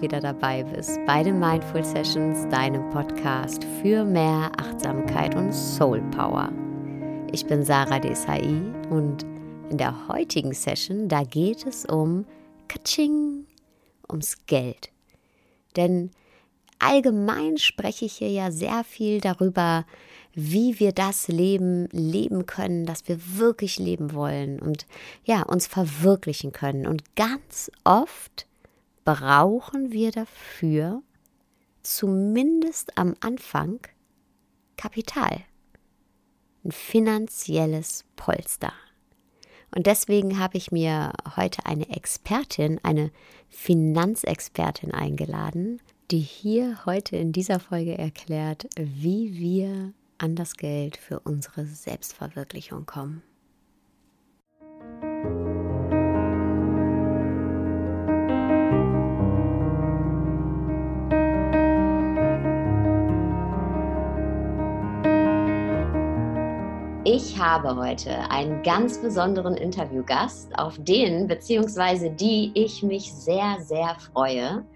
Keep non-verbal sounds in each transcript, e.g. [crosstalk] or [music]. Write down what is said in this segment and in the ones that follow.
wieder dabei bist bei den Mindful Sessions, deinem Podcast für mehr Achtsamkeit und Soul Power. Ich bin Sarah Desai und in der heutigen Session, da geht es um Kaching, ums Geld. Denn allgemein spreche ich hier ja sehr viel darüber, wie wir das Leben leben können, das wir wirklich leben wollen und ja, uns verwirklichen können. Und ganz oft brauchen wir dafür zumindest am Anfang Kapital, ein finanzielles Polster. Und deswegen habe ich mir heute eine Expertin, eine Finanzexpertin eingeladen, die hier heute in dieser Folge erklärt, wie wir an das Geld für unsere Selbstverwirklichung kommen. Ich habe heute einen ganz besonderen Interviewgast, auf den bzw. die ich mich sehr, sehr freue.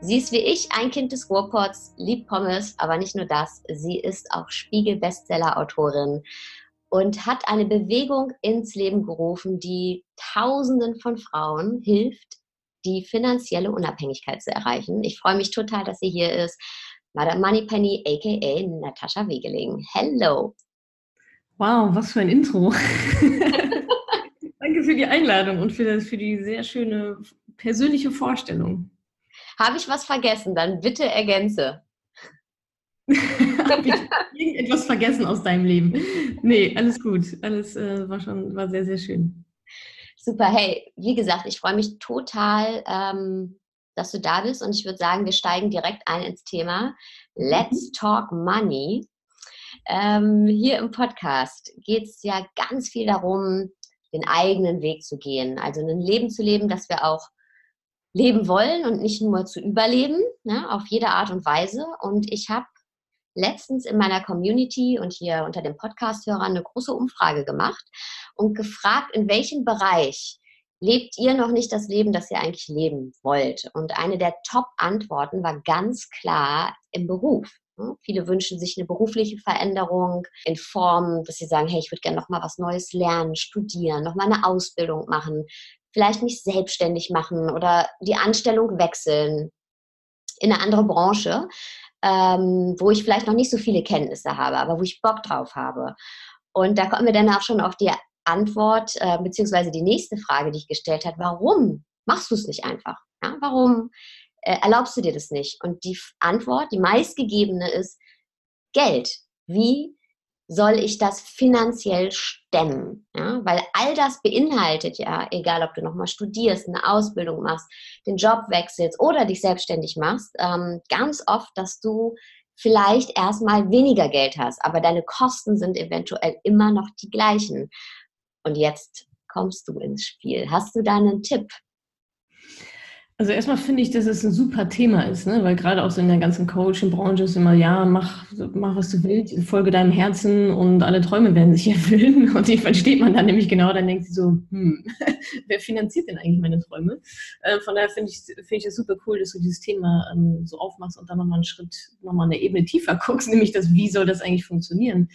Sie ist wie ich ein Kind des Ruhrpots, liebt Pommes, aber nicht nur das, sie ist auch Spiegel-Bestseller-Autorin und hat eine Bewegung ins Leben gerufen, die Tausenden von Frauen hilft, die finanzielle Unabhängigkeit zu erreichen. Ich freue mich total, dass sie hier ist. Madame Moneypenny, aka Natascha Wegeling. Hello! Wow, was für ein Intro. [laughs] Danke für die Einladung und für, für die sehr schöne persönliche Vorstellung. Habe ich was vergessen? Dann bitte ergänze. Habe ich irgendetwas vergessen aus deinem Leben? Nee, alles gut. Alles äh, war schon war sehr, sehr schön. Super. Hey, wie gesagt, ich freue mich total, ähm, dass du da bist und ich würde sagen, wir steigen direkt ein ins Thema. Let's Talk Money. Ähm, hier im Podcast geht es ja ganz viel darum, den eigenen Weg zu gehen. Also ein Leben zu leben, das wir auch leben wollen und nicht nur zu überleben, ne, auf jede Art und Weise. Und ich habe letztens in meiner Community und hier unter den Podcast-Hörern eine große Umfrage gemacht und gefragt, in welchem Bereich lebt ihr noch nicht das Leben, das ihr eigentlich leben wollt? Und eine der Top-Antworten war ganz klar im Beruf. Ne? Viele wünschen sich eine berufliche Veränderung in Form, dass sie sagen, hey, ich würde gerne noch mal was Neues lernen, studieren, noch mal eine Ausbildung machen, vielleicht mich selbstständig machen oder die Anstellung wechseln in eine andere Branche, ähm, wo ich vielleicht noch nicht so viele Kenntnisse habe, aber wo ich Bock drauf habe. Und da kommen wir dann auch schon auf die Antwort, äh, beziehungsweise die nächste Frage, die ich gestellt habe, warum machst du es nicht einfach? Ja, warum äh, erlaubst du dir das nicht? Und die Antwort, die meistgegebene ist Geld. Wie soll ich das finanziell stemmen? Ja, weil all das beinhaltet ja, egal ob du nochmal studierst, eine Ausbildung machst, den Job wechselst oder dich selbstständig machst, ähm, ganz oft, dass du vielleicht erstmal weniger Geld hast, aber deine Kosten sind eventuell immer noch die gleichen. Und jetzt kommst du ins Spiel. Hast du da einen Tipp? Also erstmal finde ich, dass es ein super Thema ist, ne? weil gerade auch so in der ganzen Coaching-Branche ist immer, ja, mach, mach, was du willst, folge deinem Herzen und alle Träume werden sich [laughs] erfüllen. Und die versteht man dann nämlich genau, dann denkt sie so, hm, [laughs] wer finanziert denn eigentlich meine Träume? Äh, von daher finde ich, finde ich es super cool, dass du dieses Thema ähm, so aufmachst und dann nochmal einen Schritt, nochmal eine Ebene tiefer [laughs] guckst, nämlich das, wie soll das eigentlich funktionieren?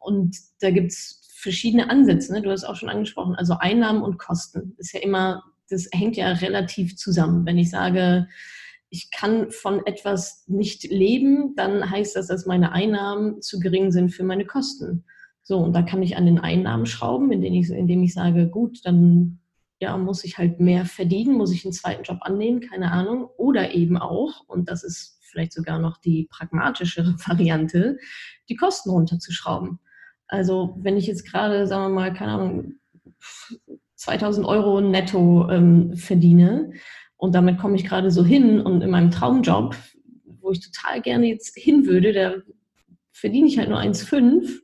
Und da gibt es verschiedene Ansätze, ne? du hast auch schon angesprochen, also Einnahmen und Kosten ist ja immer das hängt ja relativ zusammen. Wenn ich sage, ich kann von etwas nicht leben, dann heißt das, dass meine Einnahmen zu gering sind für meine Kosten. So, und da kann ich an den Einnahmen schrauben, indem ich, indem ich sage, gut, dann ja, muss ich halt mehr verdienen, muss ich einen zweiten Job annehmen, keine Ahnung. Oder eben auch, und das ist vielleicht sogar noch die pragmatischere [laughs] Variante, die Kosten runterzuschrauben. Also wenn ich jetzt gerade, sagen wir mal, keine Ahnung, 2000 Euro netto ähm, verdiene und damit komme ich gerade so hin und in meinem Traumjob, wo ich total gerne jetzt hin würde, da verdiene ich halt nur 1,5,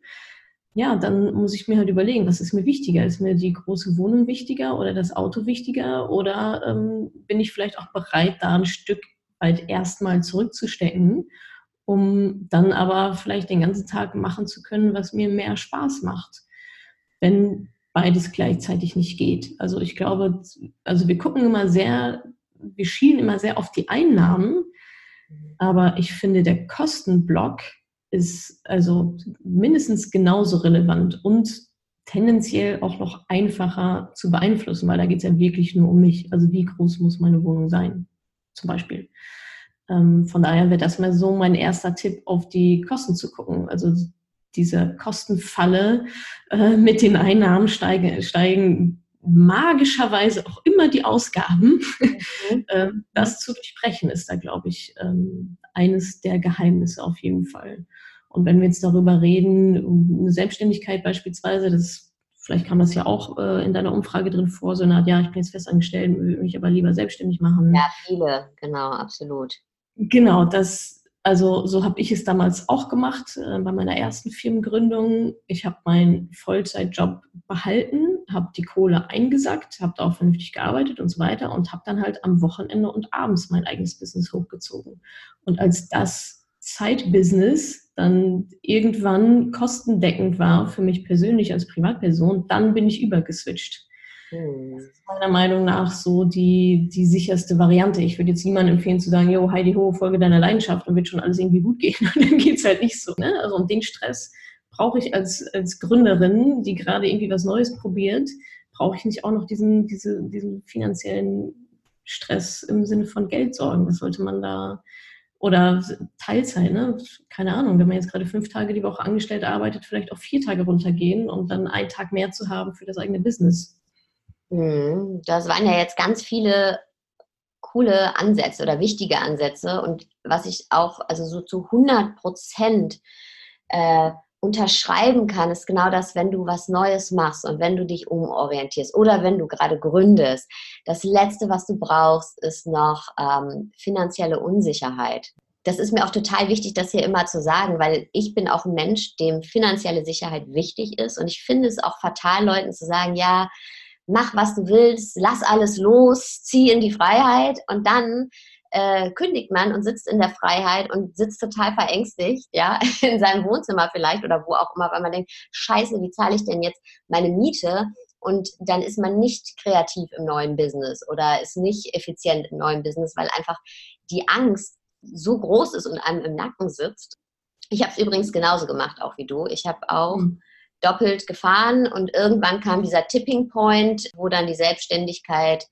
ja, dann muss ich mir halt überlegen, was ist mir wichtiger? Ist mir die große Wohnung wichtiger oder das Auto wichtiger? Oder ähm, bin ich vielleicht auch bereit, da ein Stück weit erstmal zurückzustecken, um dann aber vielleicht den ganzen Tag machen zu können, was mir mehr Spaß macht? Wenn beides gleichzeitig nicht geht. Also ich glaube, also wir gucken immer sehr wir schielen immer sehr auf die Einnahmen, aber ich finde, der Kostenblock ist also mindestens genauso relevant und tendenziell auch noch einfacher zu beeinflussen, weil da geht es ja wirklich nur um mich. Also wie groß muss meine Wohnung sein, zum Beispiel. Ähm, von daher wäre das mal so mein erster Tipp, auf die Kosten zu gucken. Also diese Kostenfalle äh, mit den Einnahmen steigen, steigen magischerweise auch immer die Ausgaben. Mhm. [laughs] äh, das zu durchbrechen ist da, glaube ich, ähm, eines der Geheimnisse auf jeden Fall. Und wenn wir jetzt darüber reden, eine Selbstständigkeit beispielsweise, das vielleicht kam das ja auch äh, in deiner Umfrage drin vor, so eine Art, ja, ich bin jetzt festangestellt, will mich aber lieber selbstständig machen. Ja, viele, genau, absolut. Genau, das, also so habe ich es damals auch gemacht äh, bei meiner ersten Firmengründung. Ich habe meinen Vollzeitjob behalten, habe die Kohle eingesackt, habe da auch vernünftig gearbeitet und so weiter und habe dann halt am Wochenende und abends mein eigenes Business hochgezogen. Und als das Zeitbusiness dann irgendwann kostendeckend war für mich persönlich als Privatperson, dann bin ich übergeswitcht. Hm. Das ist meiner Meinung nach so die, die sicherste Variante. Ich würde jetzt niemandem empfehlen zu sagen, yo, Heidi Ho, folge deiner Leidenschaft und wird schon alles irgendwie gut gehen. Und [laughs] dann geht es halt nicht so. Ne? Also und den Stress brauche ich als, als Gründerin, die gerade irgendwie was Neues probiert, brauche ich nicht auch noch diesen, diese, diesen finanziellen Stress im Sinne von Geld sorgen. Das sollte man da oder Teilzeit, ne? keine Ahnung, wenn man jetzt gerade fünf Tage die Woche angestellt arbeitet, vielleicht auch vier Tage runtergehen und dann einen Tag mehr zu haben für das eigene Business. Mhm. Das waren ja jetzt ganz viele coole Ansätze oder wichtige Ansätze und was ich auch, also so zu 100 Prozent äh, unterschreiben kann, ist genau das, wenn du was Neues machst und wenn du dich umorientierst oder wenn du gerade gründest. Das Letzte, was du brauchst, ist noch ähm, finanzielle Unsicherheit. Das ist mir auch total wichtig, das hier immer zu sagen, weil ich bin auch ein Mensch, dem finanzielle Sicherheit wichtig ist. Und ich finde es auch fatal, Leuten zu sagen, ja, mach was du willst, lass alles los, zieh in die Freiheit und dann äh, kündigt man und sitzt in der Freiheit und sitzt total verängstigt, ja, [laughs] in seinem Wohnzimmer vielleicht oder wo auch immer, weil man denkt, scheiße, wie zahle ich denn jetzt meine Miete? Und dann ist man nicht kreativ im neuen Business oder ist nicht effizient im neuen Business, weil einfach die Angst so groß ist und einem im Nacken sitzt. Ich habe es übrigens genauso gemacht, auch wie du. Ich habe auch mhm. Doppelt gefahren und irgendwann kam dieser Tipping Point, wo dann die Selbstständigkeit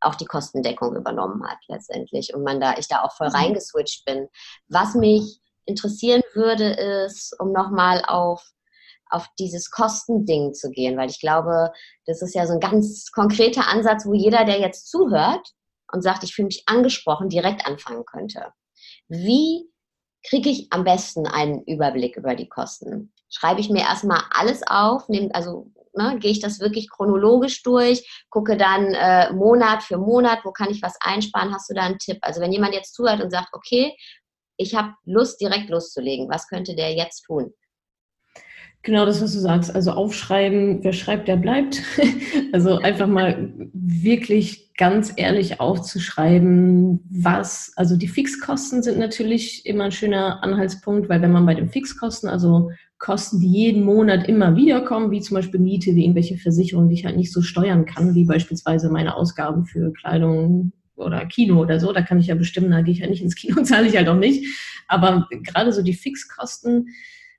auch die Kostendeckung übernommen hat letztendlich und man da ich da auch voll mhm. reingeswitcht bin. Was mich interessieren würde, ist, um nochmal auf auf dieses Kostending zu gehen, weil ich glaube, das ist ja so ein ganz konkreter Ansatz, wo jeder, der jetzt zuhört und sagt, ich fühle mich angesprochen, direkt anfangen könnte. Wie kriege ich am besten einen Überblick über die Kosten? Schreibe ich mir erstmal alles auf, nehme, also ne, gehe ich das wirklich chronologisch durch, gucke dann äh, Monat für Monat, wo kann ich was einsparen, hast du da einen Tipp? Also wenn jemand jetzt zuhört und sagt, okay, ich habe Lust, direkt loszulegen, was könnte der jetzt tun? Genau das, was du sagst. Also aufschreiben, wer schreibt, der bleibt. [laughs] Also einfach mal wirklich ganz ehrlich aufzuschreiben, was, also die Fixkosten sind natürlich immer ein schöner Anhaltspunkt, weil wenn man bei den Fixkosten, also Kosten, die jeden Monat immer wieder kommen, wie zum Beispiel Miete, wie irgendwelche Versicherungen, die ich halt nicht so steuern kann, wie beispielsweise meine Ausgaben für Kleidung oder Kino oder so. Da kann ich ja bestimmen, da gehe ich halt nicht ins Kino, [laughs] zahle ich halt auch nicht. Aber gerade so die Fixkosten,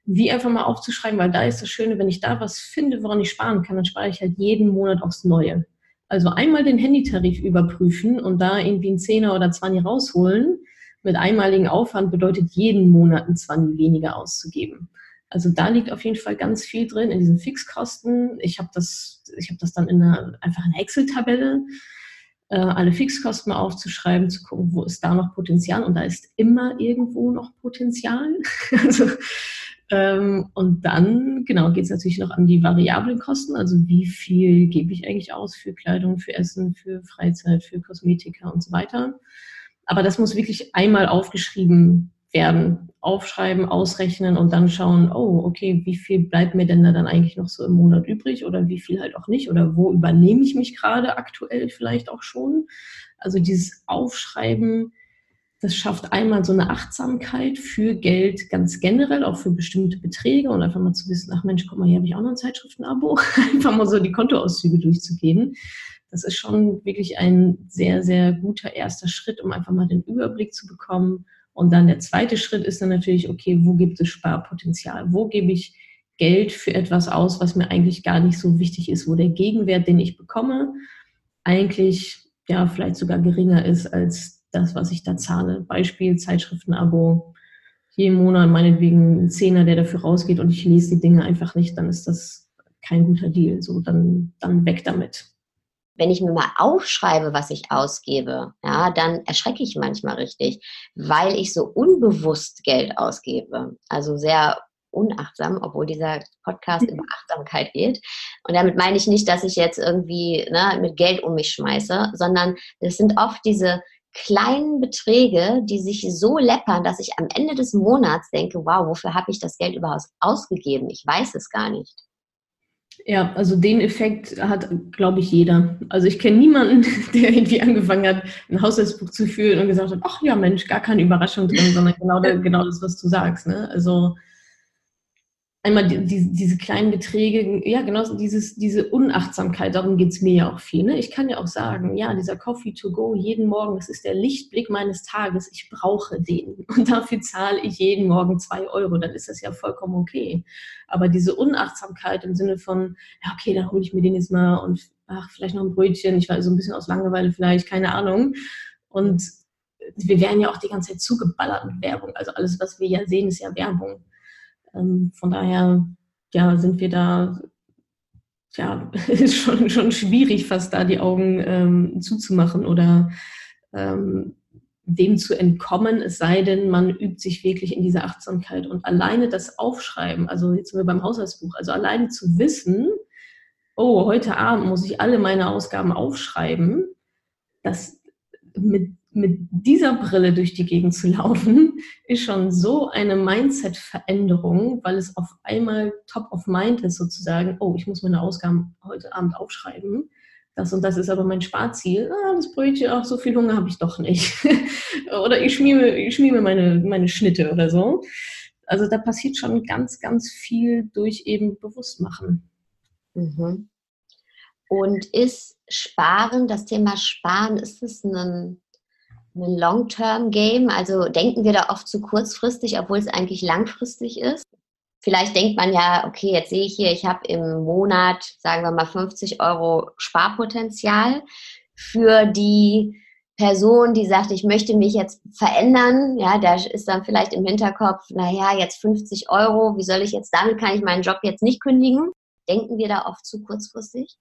wie einfach mal aufzuschreiben, weil da ist das Schöne, wenn ich da was finde, woran ich sparen kann, dann spare ich halt jeden Monat aufs Neue. Also einmal den Handytarif überprüfen und da irgendwie einen Zehner oder Zwanni rausholen mit einmaligen Aufwand bedeutet jeden Monat ein Zwanni weniger auszugeben. Also da liegt auf jeden Fall ganz viel drin in diesen Fixkosten. Ich habe das, ich habe das dann in einer, einfach in einer Excel-Tabelle, äh, alle Fixkosten mal aufzuschreiben, zu gucken, wo ist da noch Potenzial. Und da ist immer irgendwo noch Potenzial. [laughs] also, ähm, und dann, genau, geht es natürlich noch an die variablen Kosten. Also wie viel gebe ich eigentlich aus für Kleidung, für Essen, für Freizeit, für Kosmetika und so weiter. Aber das muss wirklich einmal aufgeschrieben werden. Aufschreiben, ausrechnen und dann schauen, oh, okay, wie viel bleibt mir denn da dann eigentlich noch so im Monat übrig oder wie viel halt auch nicht oder wo übernehme ich mich gerade aktuell vielleicht auch schon. Also dieses Aufschreiben, das schafft einmal so eine Achtsamkeit für Geld ganz generell, auch für bestimmte Beträge und einfach mal zu wissen, ach Mensch, guck mal, hier habe ich auch noch ein Zeitschriftenabo, [laughs] einfach mal so die Kontoauszüge durchzugehen. das ist schon wirklich ein sehr, sehr guter erster Schritt, um einfach mal den Überblick zu bekommen. Und dann der zweite Schritt ist dann natürlich, okay, wo gibt es Sparpotenzial? Wo gebe ich Geld für etwas aus, was mir eigentlich gar nicht so wichtig ist, wo der Gegenwert, den ich bekomme, eigentlich ja vielleicht sogar geringer ist als das, was ich da zahle. Beispiel Zeitschriftenabo. Jeden Monat meinetwegen ein Zehner, der dafür rausgeht und ich lese die Dinge einfach nicht, dann ist das kein guter Deal. So, dann, dann weg damit wenn ich mir mal aufschreibe, was ich ausgebe, ja, dann erschrecke ich manchmal richtig, weil ich so unbewusst Geld ausgebe. Also sehr unachtsam, obwohl dieser Podcast mhm. über Achtsamkeit geht. Und damit meine ich nicht, dass ich jetzt irgendwie ne, mit Geld um mich schmeiße, sondern es sind oft diese kleinen Beträge, die sich so läppern, dass ich am Ende des Monats denke, wow, wofür habe ich das Geld überhaupt ausgegeben? Ich weiß es gar nicht. Ja, also den Effekt hat, glaube ich, jeder. Also ich kenne niemanden, [laughs] der irgendwie angefangen hat, ein Haushaltsbuch zu führen und gesagt hat, ach ja, Mensch, gar keine Überraschung drin, sondern genau, genau das, was du sagst. Ne? Also einmal die, die, diese kleinen Beträge, ja, genau, dieses, diese Unachtsamkeit, darum geht es mir ja auch viel. Ne? Ich kann ja auch sagen, ja, dieser Coffee to go jeden Morgen, das ist der Lichtblick meines Tages, ich brauche den. [laughs] Und dafür zahle ich jeden Morgen zwei Euro, dann ist das ja vollkommen okay. Aber diese Unachtsamkeit im Sinne von, ja, okay, dann hole ich mir den jetzt mal und ach, vielleicht noch ein Brötchen, ich war so ein bisschen aus Langeweile vielleicht, keine Ahnung. Und wir werden ja auch die ganze Zeit zugeballert mit Werbung. Also alles, was wir ja sehen, ist ja Werbung. Ähm, von daher ja, sind wir da, ja, ist [laughs] schon, schon schwierig, fast da die Augen ähm, zuzumachen oder ähm, dem zu entkommen, es sei denn, man übt sich wirklich in dieser Achtsamkeit. Und alleine das Aufschreiben, also jetzt sind wir beim Haushaltsbuch, also alleine zu wissen, oh, heute Abend muss ich alle meine Ausgaben aufschreiben, das mit mit dieser Brille durch die Gegend zu laufen, [laughs] ist schon so eine Mindset-Veränderung, weil es auf einmal top of mind ist, sozusagen, oh, ich muss meine Ausgaben heute Abend aufschreiben. Das und das ist aber mein Sparziel. Ah, das Brötchen, ach, so viel Hunger habe ich doch nicht. [laughs] oder ich schmiere, ich schmiere meine, meine Schnitte oder so. Also da passiert schon ganz, ganz viel durch eben Bewusstmachen. Mhm. Und ist Sparen, das Thema Sparen, ist es ein ein Long-Term-Game? Also denken wir da oft zu kurzfristig, obwohl es eigentlich langfristig ist? Vielleicht denkt man ja, okay, jetzt sehe ich hier, ich habe im Monat, sagen wir mal, 50 Euro Sparpotenzial für die Person, die sagt, ich möchte mich jetzt verändern. Ja, da ist dann vielleicht im Hinterkopf, naja, jetzt 50 Euro, wie soll ich jetzt damit, kann ich meinen Job jetzt nicht kündigen? Denken wir da oft zu kurzfristig?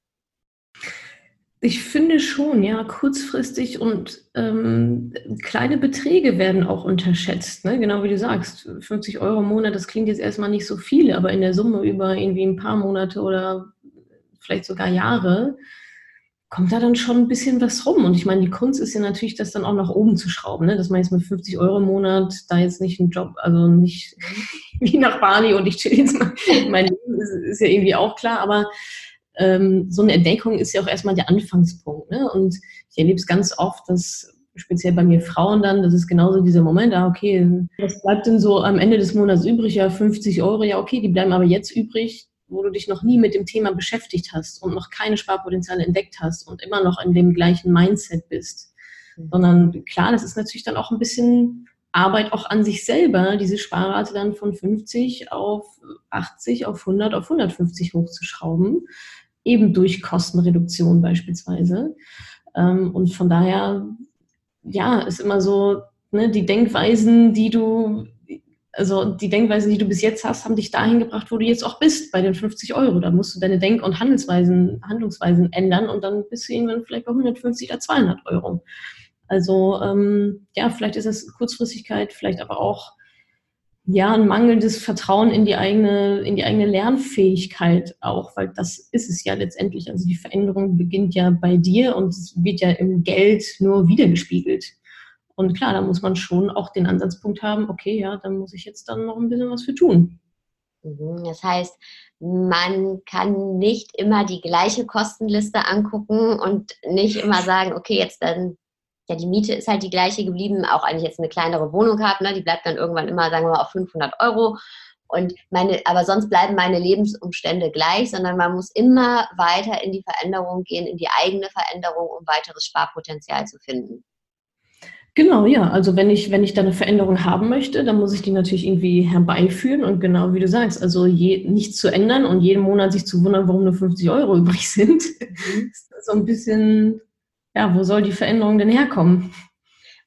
Ich finde schon, ja, kurzfristig und ähm, kleine Beträge werden auch unterschätzt. Ne? Genau wie du sagst, 50 Euro im Monat, das klingt jetzt erstmal nicht so viel, aber in der Summe über irgendwie ein paar Monate oder vielleicht sogar Jahre kommt da dann schon ein bisschen was rum. Und ich meine, die Kunst ist ja natürlich, das dann auch nach oben zu schrauben, ne? dass man jetzt mit 50 Euro im Monat da jetzt nicht einen Job, also nicht [laughs] wie nach Bali und ich chill jetzt mal, mein Leben ist, ist ja irgendwie auch klar, aber ähm, so eine Entdeckung ist ja auch erstmal der Anfangspunkt. Ne? Und ich erlebe es ganz oft, dass speziell bei mir Frauen dann, das ist genauso dieser Moment, ah, okay, was bleibt denn so am Ende des Monats übrig? Ja, 50 Euro, ja, okay, die bleiben aber jetzt übrig, wo du dich noch nie mit dem Thema beschäftigt hast und noch keine Sparpotenziale entdeckt hast und immer noch in dem gleichen Mindset bist. Mhm. Sondern klar, das ist natürlich dann auch ein bisschen Arbeit auch an sich selber, diese Sparrate dann von 50 auf 80, auf 100, auf 150 hochzuschrauben eben durch Kostenreduktion beispielsweise. Ähm, und von daher, ja, ist immer so, ne, die Denkweisen, die du, also die Denkweisen, die du bis jetzt hast, haben dich dahin gebracht, wo du jetzt auch bist, bei den 50 Euro. Da musst du deine Denk- und Handelsweisen, Handlungsweisen ändern und dann bist du irgendwann vielleicht bei 150 oder 200 Euro. Also ähm, ja, vielleicht ist es Kurzfristigkeit, vielleicht aber auch ja, ein mangelndes Vertrauen in die eigene, in die eigene Lernfähigkeit auch, weil das ist es ja letztendlich. Also die Veränderung beginnt ja bei dir und es wird ja im Geld nur wiedergespiegelt. Und klar, da muss man schon auch den Ansatzpunkt haben, okay, ja, dann muss ich jetzt dann noch ein bisschen was für tun. Mhm, das heißt, man kann nicht immer die gleiche Kostenliste angucken und nicht immer sagen, okay, jetzt dann ja, die Miete ist halt die gleiche geblieben, auch wenn ich jetzt eine kleinere Wohnung habe, ne, die bleibt dann irgendwann immer, sagen wir mal, auf 500 Euro. Und meine, aber sonst bleiben meine Lebensumstände gleich, sondern man muss immer weiter in die Veränderung gehen, in die eigene Veränderung, um weiteres Sparpotenzial zu finden. Genau, ja. Also wenn ich, wenn ich da eine Veränderung haben möchte, dann muss ich die natürlich irgendwie herbeiführen und genau wie du sagst, also je, nichts zu ändern und jeden Monat sich zu wundern, warum nur 50 Euro [laughs] übrig sind, mhm. ist so ein bisschen, ja, wo soll die Veränderung denn herkommen?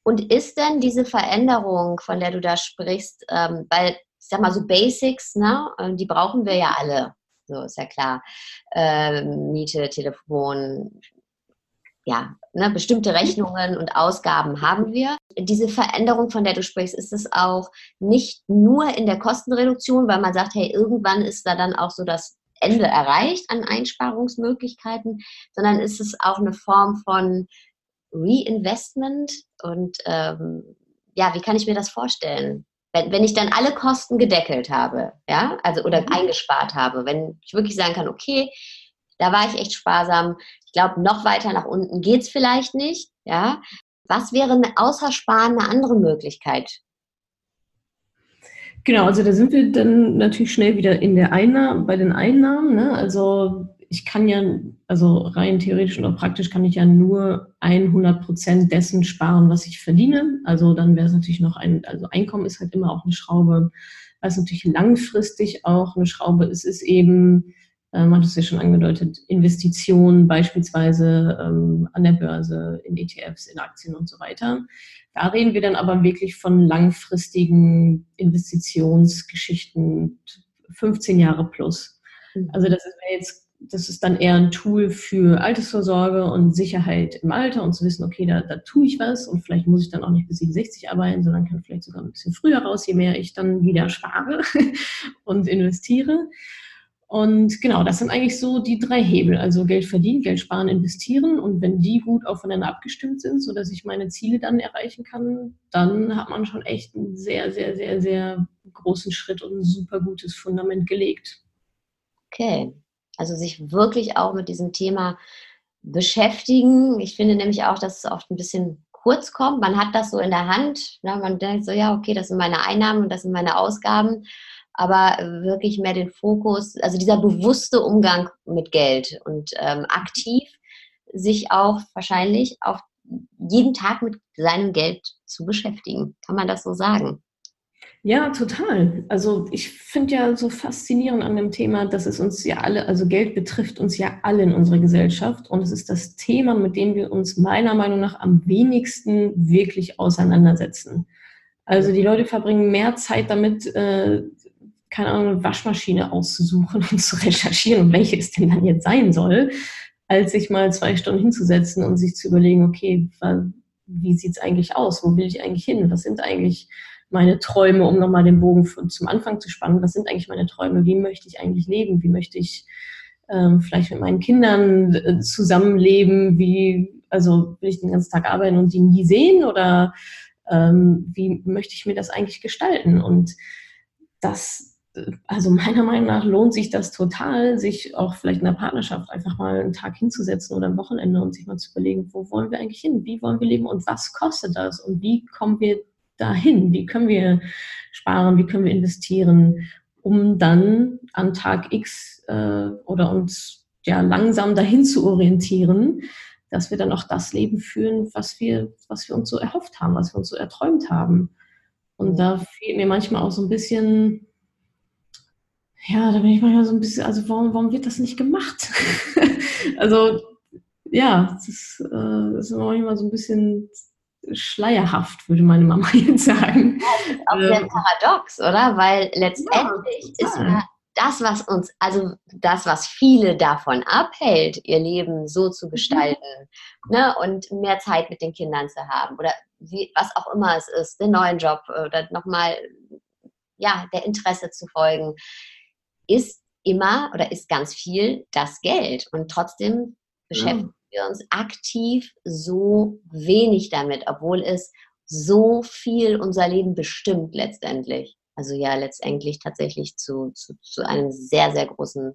Und ist denn diese Veränderung, von der du da sprichst, ähm, weil, ich sag mal so Basics, ne, ähm, die brauchen wir ja alle, so ist ja klar. Ähm, Miete, Telefon, ja, ne, bestimmte Rechnungen und Ausgaben haben wir. Diese Veränderung, von der du sprichst, ist es auch nicht nur in der Kostenreduktion, weil man sagt, hey, irgendwann ist da dann auch so das Ende erreicht an Einsparungsmöglichkeiten, sondern ist es auch eine Form von Reinvestment und ähm, ja, wie kann ich mir das vorstellen? Wenn, wenn ich dann alle Kosten gedeckelt habe, ja, also oder mhm. eingespart habe, wenn ich wirklich sagen kann, okay, da war ich echt sparsam. Ich glaube, noch weiter nach unten geht es vielleicht nicht. Ja. Was wäre eine, außer Sparen eine andere Möglichkeit? Genau, also da sind wir dann natürlich schnell wieder in der Einnahme, bei den Einnahmen. Ne? Also ich kann ja, also rein theoretisch und auch praktisch kann ich ja nur 100 Prozent dessen sparen, was ich verdiene. Also dann wäre es natürlich noch ein, also Einkommen ist halt immer auch eine Schraube. Was natürlich langfristig auch eine Schraube ist, ist eben ähm, hat es ja schon angedeutet, Investitionen beispielsweise ähm, an der Börse, in ETFs, in Aktien und so weiter. Da reden wir dann aber wirklich von langfristigen Investitionsgeschichten, 15 Jahre plus. Mhm. Also das ist jetzt das ist dann eher ein Tool für Altersvorsorge und Sicherheit im Alter und zu wissen, okay, da, da tue ich was und vielleicht muss ich dann auch nicht bis 67 arbeiten, sondern kann vielleicht sogar ein bisschen früher raus, je mehr ich dann wieder spare [laughs] und investiere. Und genau, das sind eigentlich so die drei Hebel. Also Geld verdienen, Geld sparen, investieren. Und wenn die gut aufeinander abgestimmt sind, sodass ich meine Ziele dann erreichen kann, dann hat man schon echt einen sehr, sehr, sehr, sehr großen Schritt und ein super gutes Fundament gelegt. Okay. Also sich wirklich auch mit diesem Thema beschäftigen. Ich finde nämlich auch, dass es oft ein bisschen kurz kommt. Man hat das so in der Hand. Ne? Man denkt so, ja, okay, das sind meine Einnahmen und das sind meine Ausgaben aber wirklich mehr den Fokus, also dieser bewusste Umgang mit Geld und ähm, aktiv sich auch wahrscheinlich auf jeden Tag mit seinem Geld zu beschäftigen. Kann man das so sagen? Ja, total. Also ich finde ja so faszinierend an dem Thema, dass es uns ja alle, also Geld betrifft uns ja alle in unserer Gesellschaft und es ist das Thema, mit dem wir uns meiner Meinung nach am wenigsten wirklich auseinandersetzen. Also die Leute verbringen mehr Zeit damit, äh, keine Ahnung, eine Waschmaschine auszusuchen [laughs] und zu recherchieren, welche es denn dann jetzt sein soll, als sich mal zwei Stunden hinzusetzen und sich zu überlegen, okay, wie sieht es eigentlich aus? Wo will ich eigentlich hin? Was sind eigentlich meine Träume, um nochmal den Bogen zum Anfang zu spannen? Was sind eigentlich meine Träume? Wie möchte ich eigentlich leben? Wie möchte ich ähm, vielleicht mit meinen Kindern äh, zusammenleben? Wie, also will ich den ganzen Tag arbeiten und die nie sehen? Oder ähm, wie möchte ich mir das eigentlich gestalten? Und das also meiner Meinung nach lohnt sich das total, sich auch vielleicht in der Partnerschaft einfach mal einen Tag hinzusetzen oder ein Wochenende und sich mal zu überlegen, wo wollen wir eigentlich hin? Wie wollen wir leben und was kostet das? Und wie kommen wir dahin? Wie können wir sparen? Wie können wir investieren, um dann an Tag X äh, oder uns ja langsam dahin zu orientieren, dass wir dann auch das Leben führen, was wir, was wir uns so erhofft haben, was wir uns so erträumt haben. Und da fehlt mir manchmal auch so ein bisschen ja, da bin ich manchmal so ein bisschen, also warum, warum wird das nicht gemacht? [laughs] also ja, das ist, äh, das ist manchmal so ein bisschen schleierhaft, würde meine Mama [laughs] jetzt sagen. Ja, ist auch sehr ähm, paradox, oder? Weil letztendlich ja, ist ja das, was uns, also das, was viele davon abhält, ihr Leben so zu mhm. gestalten mhm. ne, und mehr Zeit mit den Kindern zu haben oder wie, was auch immer es ist, den neuen Job oder nochmal ja, der Interesse zu folgen ist immer oder ist ganz viel das Geld. Und trotzdem beschäftigen ja. wir uns aktiv so wenig damit, obwohl es so viel unser Leben bestimmt letztendlich. Also ja, letztendlich tatsächlich zu, zu, zu einem sehr, sehr großen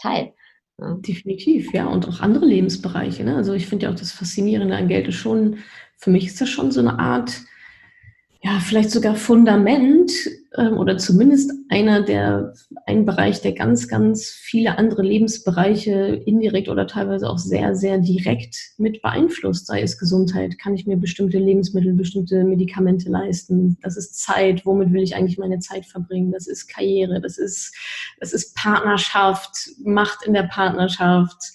Teil. Ja. Definitiv, ja. Und auch andere Lebensbereiche. Ne? Also ich finde ja auch das Faszinierende an Geld ist schon, für mich ist das schon so eine Art ja, vielleicht sogar Fundament ähm, oder zumindest einer der, ein Bereich, der ganz, ganz viele andere Lebensbereiche indirekt oder teilweise auch sehr, sehr direkt mit beeinflusst, sei es Gesundheit, kann ich mir bestimmte Lebensmittel, bestimmte Medikamente leisten, das ist Zeit, womit will ich eigentlich meine Zeit verbringen, das ist Karriere, das ist, das ist Partnerschaft, Macht in der Partnerschaft,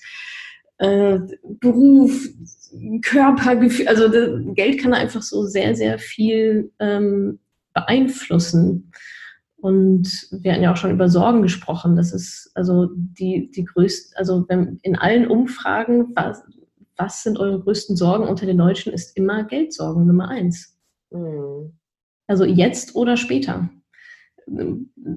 äh, Beruf, Körpergefühl, also Geld kann einfach so sehr, sehr viel ähm, beeinflussen. Und wir hatten ja auch schon über Sorgen gesprochen. Das ist also die, die größten, also wenn, in allen Umfragen, was, was sind eure größten Sorgen unter den Deutschen, ist immer Geldsorgen Nummer eins. Mhm. Also jetzt oder später.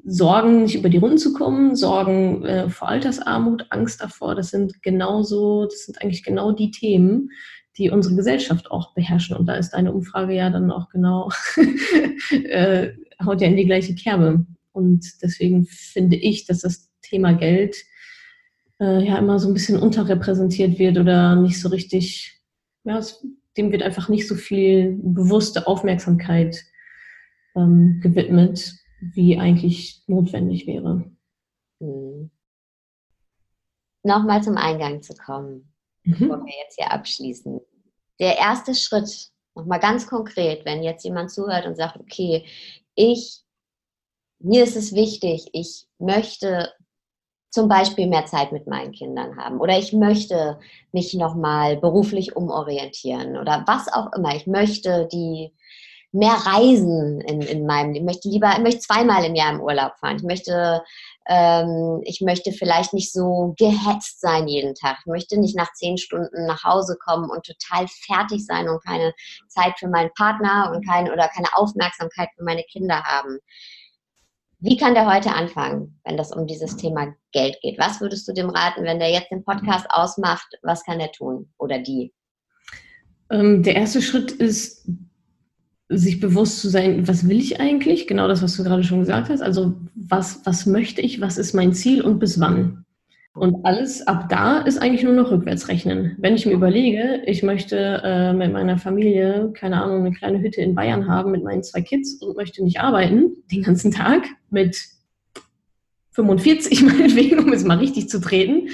Sorgen, nicht über die Runden zu kommen, Sorgen äh, vor Altersarmut, Angst davor, das sind genauso, das sind eigentlich genau die Themen, die unsere Gesellschaft auch beherrschen. Und da ist eine Umfrage ja dann auch genau, [laughs] äh, haut ja in die gleiche Kerbe. Und deswegen finde ich, dass das Thema Geld äh, ja immer so ein bisschen unterrepräsentiert wird oder nicht so richtig, ja, es, dem wird einfach nicht so viel bewusste Aufmerksamkeit ähm, gewidmet wie eigentlich notwendig wäre. Mhm. Nochmal zum Eingang zu kommen, mhm. bevor wir jetzt hier abschließen. Der erste Schritt, nochmal ganz konkret, wenn jetzt jemand zuhört und sagt, okay, ich, mir ist es wichtig, ich möchte zum Beispiel mehr Zeit mit meinen Kindern haben oder ich möchte mich nochmal beruflich umorientieren oder was auch immer. Ich möchte die mehr reisen in, in meinem Leben. Ich möchte lieber, ich möchte zweimal im Jahr im Urlaub fahren. Ich möchte, ähm, ich möchte vielleicht nicht so gehetzt sein jeden Tag. Ich möchte nicht nach zehn Stunden nach Hause kommen und total fertig sein und keine Zeit für meinen Partner und keine oder keine Aufmerksamkeit für meine Kinder haben. Wie kann der heute anfangen, wenn das um dieses Thema Geld geht? Was würdest du dem raten, wenn der jetzt den Podcast ausmacht? Was kann er tun oder die? Ähm, der erste Schritt ist, sich bewusst zu sein, was will ich eigentlich? Genau das, was du gerade schon gesagt hast. Also was, was möchte ich, was ist mein Ziel und bis wann? Und alles ab da ist eigentlich nur noch rückwärts rechnen. Wenn ich mir überlege, ich möchte äh, mit meiner Familie, keine Ahnung, eine kleine Hütte in Bayern haben mit meinen zwei Kids und möchte nicht arbeiten den ganzen Tag mit 45 [laughs] meinetwegen, um es mal richtig zu treten,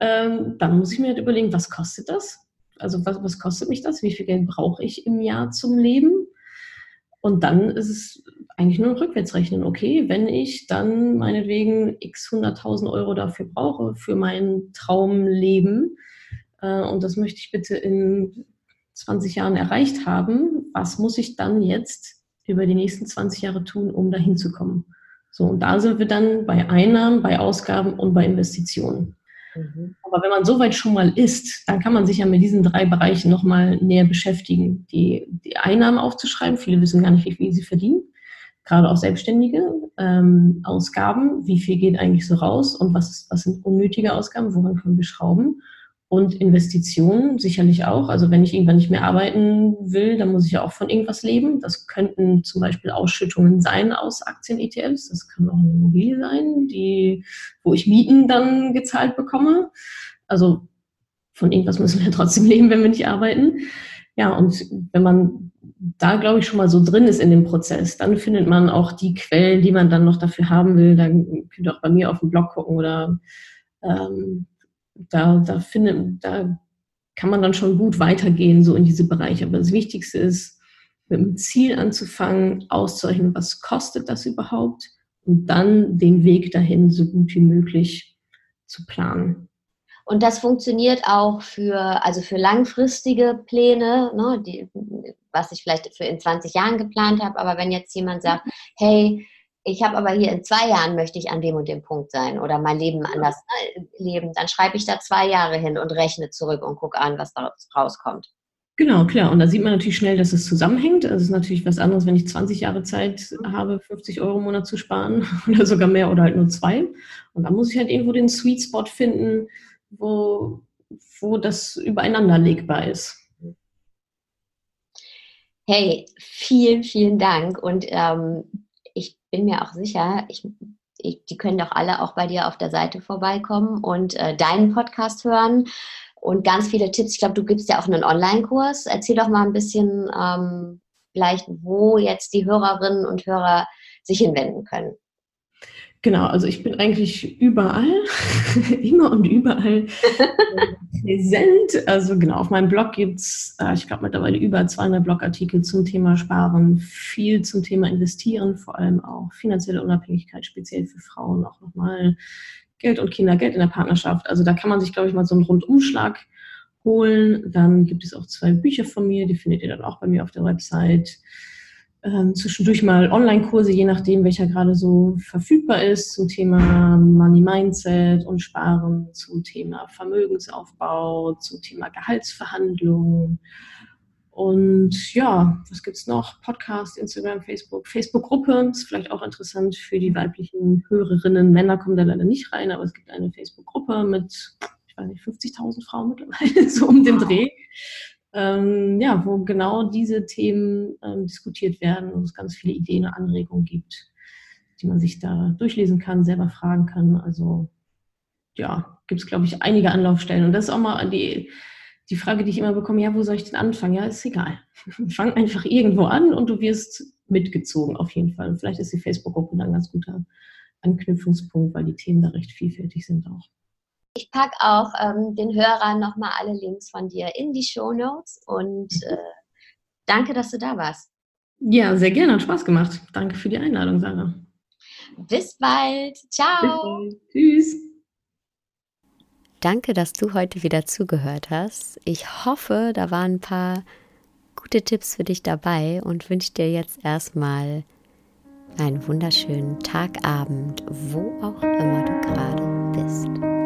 ähm, dann muss ich mir halt überlegen, was kostet das? Also was, was kostet mich das? Wie viel Geld brauche ich im Jahr zum Leben? Und dann ist es eigentlich nur ein Rückwärtsrechnen. Okay, wenn ich dann meinetwegen x 100.000 Euro dafür brauche, für mein Traumleben, äh, und das möchte ich bitte in 20 Jahren erreicht haben, was muss ich dann jetzt über die nächsten 20 Jahre tun, um dahin zu kommen? So, und da sind wir dann bei Einnahmen, bei Ausgaben und bei Investitionen. Mhm. Aber wenn man soweit schon mal ist, dann kann man sich ja mit diesen drei Bereichen nochmal näher beschäftigen. Die, die Einnahmen aufzuschreiben, viele wissen gar nicht, wie viel sie verdienen, gerade auch Selbstständige. Ähm, Ausgaben, wie viel geht eigentlich so raus und was, ist, was sind unnötige Ausgaben, woran können wir schrauben? Und Investitionen sicherlich auch. Also wenn ich irgendwann nicht mehr arbeiten will, dann muss ich ja auch von irgendwas leben. Das könnten zum Beispiel Ausschüttungen sein aus Aktien-ETFs. Das kann auch eine Immobilie sein, die, wo ich Mieten dann gezahlt bekomme. Also von irgendwas müssen wir [laughs] trotzdem leben, wenn wir nicht arbeiten. Ja, und wenn man da, glaube ich, schon mal so drin ist in dem Prozess, dann findet man auch die Quellen, die man dann noch dafür haben will. Dann könnt ihr auch bei mir auf dem Blog gucken oder ähm, da, da, findet, da kann man dann schon gut weitergehen, so in diese Bereiche. Aber das Wichtigste ist, mit dem Ziel anzufangen, auszurechnen, was kostet das überhaupt und dann den Weg dahin so gut wie möglich zu planen. Und das funktioniert auch für, also für langfristige Pläne, ne, die, was ich vielleicht für in 20 Jahren geplant habe. Aber wenn jetzt jemand sagt, hey, ich habe aber hier in zwei Jahren möchte ich an dem und dem Punkt sein oder mein Leben anders äh, leben, dann schreibe ich da zwei Jahre hin und rechne zurück und gucke an, was da rauskommt. Genau, klar. Und da sieht man natürlich schnell, dass es zusammenhängt. Also es ist natürlich was anderes, wenn ich 20 Jahre Zeit habe, 50 Euro im Monat zu sparen [laughs] oder sogar mehr oder halt nur zwei. Und dann muss ich halt irgendwo den Sweet Spot finden, wo, wo das übereinander legbar ist. Hey, vielen, vielen Dank. Und ähm, bin mir auch sicher, ich, ich, die können doch alle auch bei dir auf der Seite vorbeikommen und äh, deinen Podcast hören und ganz viele Tipps. Ich glaube, du gibst ja auch einen Online-Kurs. Erzähl doch mal ein bisschen, ähm, vielleicht, wo jetzt die Hörerinnen und Hörer sich hinwenden können. Genau, also ich bin eigentlich überall, [laughs] immer und überall [laughs] präsent. Also genau, auf meinem Blog gibt es, äh, ich glaube mittlerweile über 200 Blogartikel zum Thema Sparen, viel zum Thema Investieren, vor allem auch finanzielle Unabhängigkeit, speziell für Frauen, auch nochmal Geld und Kinder, Geld in der Partnerschaft. Also da kann man sich, glaube ich, mal so einen Rundumschlag holen. Dann gibt es auch zwei Bücher von mir, die findet ihr dann auch bei mir auf der Website ähm, zwischendurch mal Online-Kurse, je nachdem, welcher gerade so verfügbar ist, zum Thema Money Mindset und Sparen, zum Thema Vermögensaufbau, zum Thema Gehaltsverhandlungen. Und ja, was gibt's noch? Podcast, Instagram, Facebook, Facebook-Gruppe ist vielleicht auch interessant für die weiblichen Hörerinnen. Männer kommen da leider nicht rein, aber es gibt eine Facebook-Gruppe mit, ich weiß nicht, 50.000 Frauen mittlerweile, [laughs] so um den Dreh ähm, ja, wo genau diese Themen ähm, diskutiert werden und es ganz viele Ideen und Anregungen gibt, die man sich da durchlesen kann, selber fragen kann. Also ja, gibt es, glaube ich, einige Anlaufstellen. Und das ist auch mal die, die Frage, die ich immer bekomme, ja, wo soll ich denn anfangen? Ja, ist egal. [laughs] Fang einfach irgendwo an und du wirst mitgezogen auf jeden Fall. Und vielleicht ist die Facebook-Gruppe dann ein ganz guter Anknüpfungspunkt, weil die Themen da recht vielfältig sind auch. Ich packe auch ähm, den Hörern nochmal alle Links von dir in die Show Notes und äh, danke, dass du da warst. Ja, sehr gerne, hat Spaß gemacht. Danke für die Einladung, Sarah. Bis bald. Ciao. Bis bald. Tschüss. Danke, dass du heute wieder zugehört hast. Ich hoffe, da waren ein paar gute Tipps für dich dabei und wünsche dir jetzt erstmal einen wunderschönen Tagabend, wo auch immer du gerade bist.